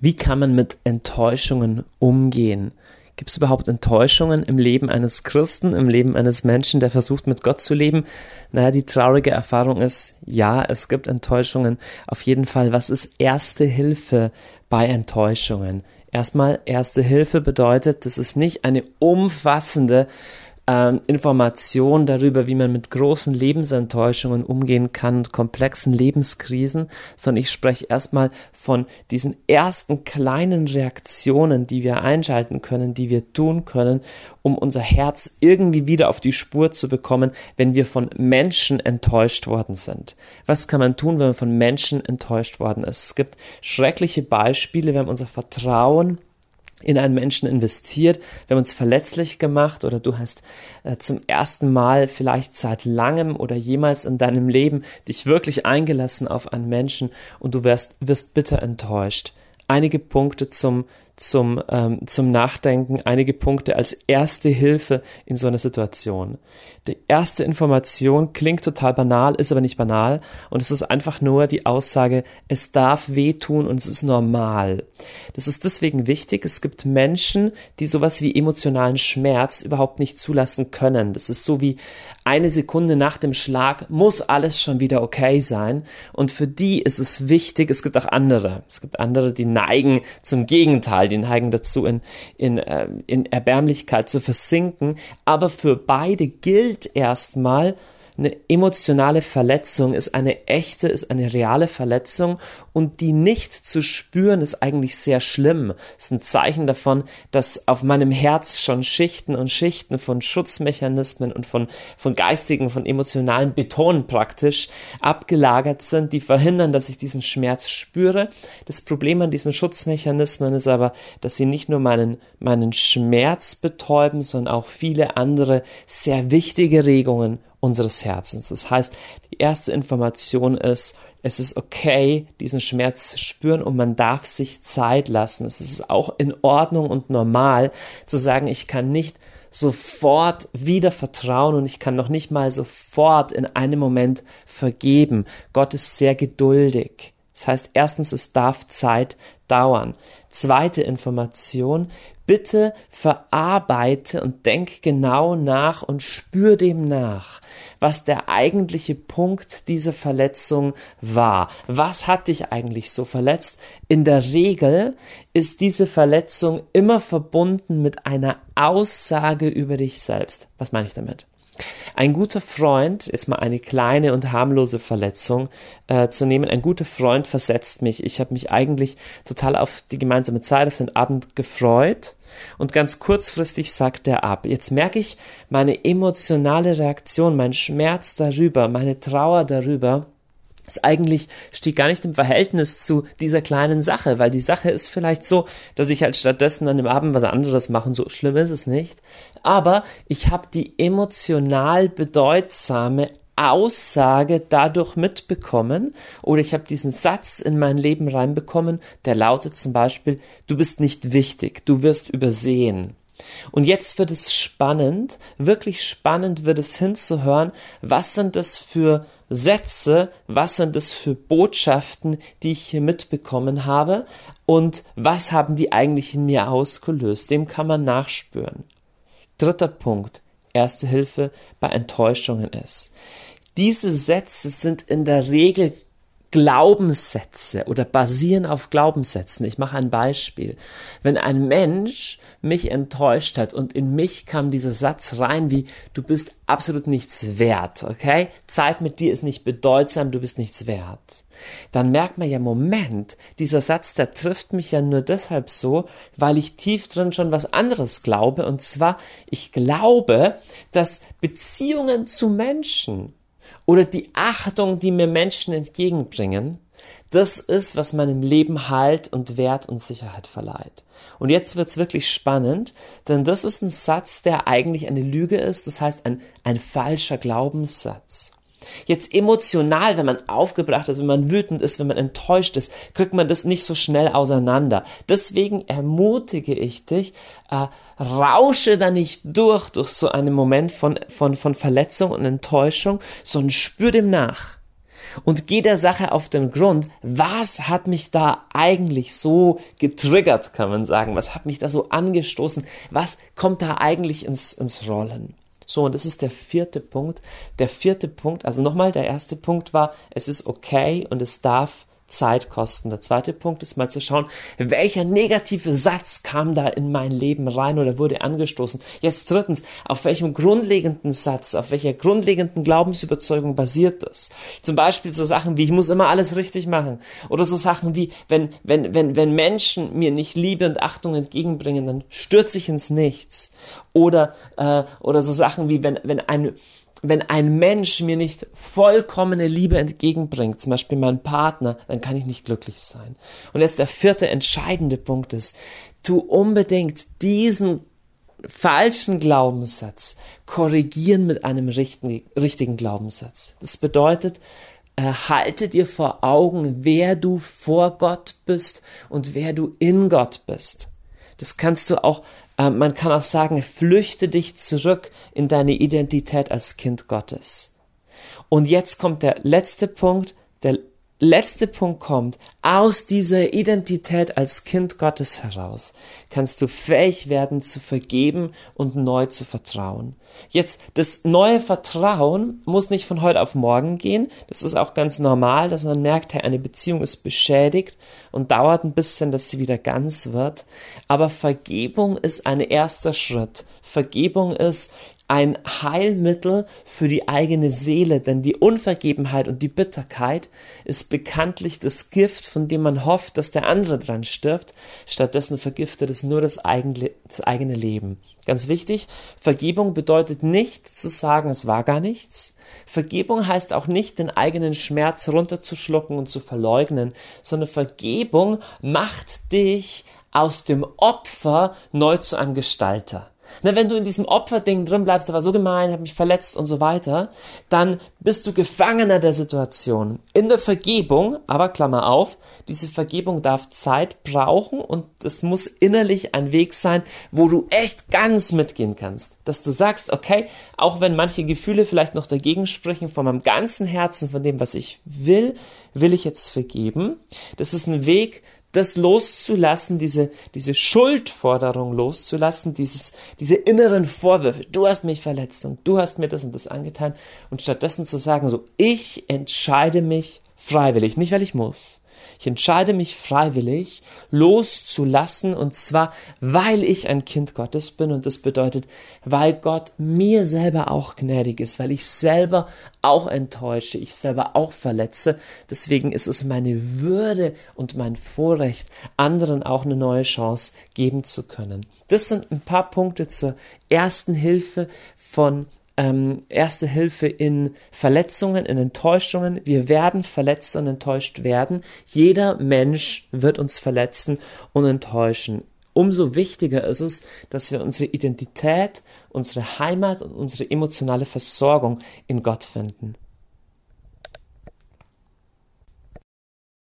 Wie kann man mit Enttäuschungen umgehen? Gibt es überhaupt Enttäuschungen im Leben eines Christen, im Leben eines Menschen, der versucht, mit Gott zu leben? Naja, die traurige Erfahrung ist, ja, es gibt Enttäuschungen. Auf jeden Fall, was ist erste Hilfe bei Enttäuschungen? Erstmal, erste Hilfe bedeutet, das ist nicht eine umfassende ähm, Information darüber, wie man mit großen Lebensenttäuschungen umgehen kann, komplexen Lebenskrisen, sondern ich spreche erstmal von diesen ersten kleinen Reaktionen, die wir einschalten können, die wir tun können, um unser Herz irgendwie wieder auf die Spur zu bekommen, wenn wir von Menschen enttäuscht worden sind. Was kann man tun, wenn man von Menschen enttäuscht worden ist? Es gibt schreckliche Beispiele, haben unser Vertrauen in einen Menschen investiert, wir haben uns verletzlich gemacht oder du hast äh, zum ersten Mal vielleicht seit langem oder jemals in deinem Leben dich wirklich eingelassen auf einen Menschen und du wirst, wirst bitter enttäuscht. Einige Punkte zum, zum, ähm, zum Nachdenken, einige Punkte als erste Hilfe in so einer Situation. Die erste Information klingt total banal, ist aber nicht banal und es ist einfach nur die Aussage, es darf wehtun und es ist normal. Das ist deswegen wichtig. Es gibt Menschen, die sowas wie emotionalen Schmerz überhaupt nicht zulassen können. Das ist so wie eine Sekunde nach dem Schlag muss alles schon wieder okay sein und für die ist es wichtig, es gibt auch andere. Es gibt andere, die neigen zum Gegenteil Fall, die neigen dazu, in, in, äh, in Erbärmlichkeit zu versinken. Aber für beide gilt erstmal, eine emotionale Verletzung ist eine echte, ist eine reale Verletzung und die nicht zu spüren ist eigentlich sehr schlimm. Ist ein Zeichen davon, dass auf meinem Herz schon Schichten und Schichten von Schutzmechanismen und von, von geistigen, von emotionalen Betonen praktisch abgelagert sind, die verhindern, dass ich diesen Schmerz spüre. Das Problem an diesen Schutzmechanismen ist aber, dass sie nicht nur meinen, meinen Schmerz betäuben, sondern auch viele andere sehr wichtige Regungen unseres Herzens. Das heißt, die erste Information ist, es ist okay, diesen Schmerz zu spüren und man darf sich Zeit lassen. Es ist auch in Ordnung und normal zu sagen, ich kann nicht sofort wieder vertrauen und ich kann noch nicht mal sofort in einem Moment vergeben. Gott ist sehr geduldig. Das heißt, erstens, es darf Zeit dauern. Zweite Information, bitte verarbeite und denk genau nach und spür dem nach, was der eigentliche Punkt dieser Verletzung war. Was hat dich eigentlich so verletzt? In der Regel ist diese Verletzung immer verbunden mit einer Aussage über dich selbst. Was meine ich damit? Ein guter Freund, jetzt mal eine kleine und harmlose Verletzung äh, zu nehmen, ein guter Freund versetzt mich. Ich habe mich eigentlich total auf die gemeinsame Zeit, auf den Abend gefreut und ganz kurzfristig sagt er ab. Jetzt merke ich meine emotionale Reaktion, mein Schmerz darüber, meine Trauer darüber es eigentlich steht gar nicht im Verhältnis zu dieser kleinen Sache, weil die Sache ist vielleicht so, dass ich halt stattdessen an dem Abend was anderes mache und so schlimm ist es nicht. Aber ich habe die emotional bedeutsame Aussage dadurch mitbekommen oder ich habe diesen Satz in mein Leben reinbekommen, der lautet zum Beispiel, du bist nicht wichtig, du wirst übersehen. Und jetzt wird es spannend, wirklich spannend wird es hinzuhören, was sind das für Sätze, was sind das für Botschaften, die ich hier mitbekommen habe und was haben die eigentlich in mir ausgelöst. Dem kann man nachspüren. Dritter Punkt, erste Hilfe bei Enttäuschungen ist. Diese Sätze sind in der Regel Glaubenssätze oder basieren auf Glaubenssätzen. Ich mache ein Beispiel. Wenn ein Mensch mich enttäuscht hat und in mich kam dieser Satz rein wie, du bist absolut nichts wert, okay? Zeit mit dir ist nicht bedeutsam, du bist nichts wert. Dann merkt man ja, Moment, dieser Satz, der trifft mich ja nur deshalb so, weil ich tief drin schon was anderes glaube. Und zwar, ich glaube, dass Beziehungen zu Menschen oder die Achtung, die mir Menschen entgegenbringen, das ist, was meinem Leben Halt und Wert und Sicherheit verleiht. Und jetzt wird's wirklich spannend, denn das ist ein Satz, der eigentlich eine Lüge ist, das heißt ein, ein falscher Glaubenssatz. Jetzt emotional, wenn man aufgebracht ist, wenn man wütend ist, wenn man enttäuscht ist, kriegt man das nicht so schnell auseinander. Deswegen ermutige ich dich, äh, rausche da nicht durch, durch so einen Moment von, von, von Verletzung und Enttäuschung, sondern spür dem nach. und geh der Sache auf den Grund, was hat mich da eigentlich so getriggert, kann man sagen, was hat mich da so angestoßen, was kommt da eigentlich ins, ins Rollen. So, und das ist der vierte Punkt. Der vierte Punkt, also nochmal, der erste Punkt war, es ist okay und es darf Zeit kosten. Der zweite Punkt ist mal zu schauen, welcher negative Satz kam da in mein Leben rein oder wurde angestoßen. Jetzt drittens, auf welchem grundlegenden Satz, auf welcher grundlegenden Glaubensüberzeugung basiert das? Zum Beispiel so Sachen wie, ich muss immer alles richtig machen. Oder so Sachen wie, wenn, wenn, wenn, wenn Menschen mir nicht Liebe und Achtung entgegenbringen, dann stürze ich ins Nichts. Oder, äh, oder so Sachen wie, wenn, wenn ein, wenn ein Mensch mir nicht vollkommene Liebe entgegenbringt, zum Beispiel mein Partner, dann kann ich nicht glücklich sein. Und jetzt der vierte entscheidende Punkt ist, tu unbedingt diesen falschen Glaubenssatz korrigieren mit einem richtigen, richtigen Glaubenssatz. Das bedeutet, halte dir vor Augen, wer du vor Gott bist und wer du in Gott bist. Das kannst du auch ähm, man kann auch sagen, flüchte dich zurück in deine Identität als Kind Gottes. Und jetzt kommt der letzte Punkt, der letzte Punkt kommt, aus dieser Identität als Kind Gottes heraus kannst du fähig werden zu vergeben und neu zu vertrauen. Jetzt, das neue Vertrauen muss nicht von heute auf morgen gehen. Das ist auch ganz normal, dass man merkt, hey, eine Beziehung ist beschädigt und dauert ein bisschen, dass sie wieder ganz wird. Aber Vergebung ist ein erster Schritt. Vergebung ist, ein Heilmittel für die eigene Seele, denn die Unvergebenheit und die Bitterkeit ist bekanntlich das Gift, von dem man hofft, dass der andere dran stirbt. Stattdessen vergiftet es nur das eigene, das eigene Leben. Ganz wichtig, Vergebung bedeutet nicht zu sagen, es war gar nichts. Vergebung heißt auch nicht, den eigenen Schmerz runterzuschlucken und zu verleugnen, sondern Vergebung macht dich aus dem Opfer neu zu einem Gestalter. Na, wenn du in diesem Opferding drin bleibst, der war so gemein, hat mich verletzt und so weiter, dann bist du Gefangener der Situation. In der Vergebung, aber Klammer auf, diese Vergebung darf Zeit brauchen und es muss innerlich ein Weg sein, wo du echt ganz mitgehen kannst. Dass du sagst, okay, auch wenn manche Gefühle vielleicht noch dagegen sprechen, von meinem ganzen Herzen, von dem, was ich will, will ich jetzt vergeben. Das ist ein Weg, das loszulassen, diese, diese Schuldforderung loszulassen, dieses, diese inneren Vorwürfe, du hast mich verletzt und du hast mir das und das angetan. Und stattdessen zu sagen, so, ich entscheide mich freiwillig, nicht weil ich muss, ich entscheide mich freiwillig loszulassen und zwar, weil ich ein Kind Gottes bin und das bedeutet, weil Gott mir selber auch gnädig ist, weil ich selber auch enttäusche, ich selber auch verletze. Deswegen ist es meine Würde und mein Vorrecht, anderen auch eine neue Chance geben zu können. Das sind ein paar Punkte zur ersten Hilfe von ähm, erste Hilfe in Verletzungen, in Enttäuschungen. Wir werden verletzt und enttäuscht werden. Jeder Mensch wird uns verletzen und enttäuschen. Umso wichtiger ist es, dass wir unsere Identität, unsere Heimat und unsere emotionale Versorgung in Gott finden.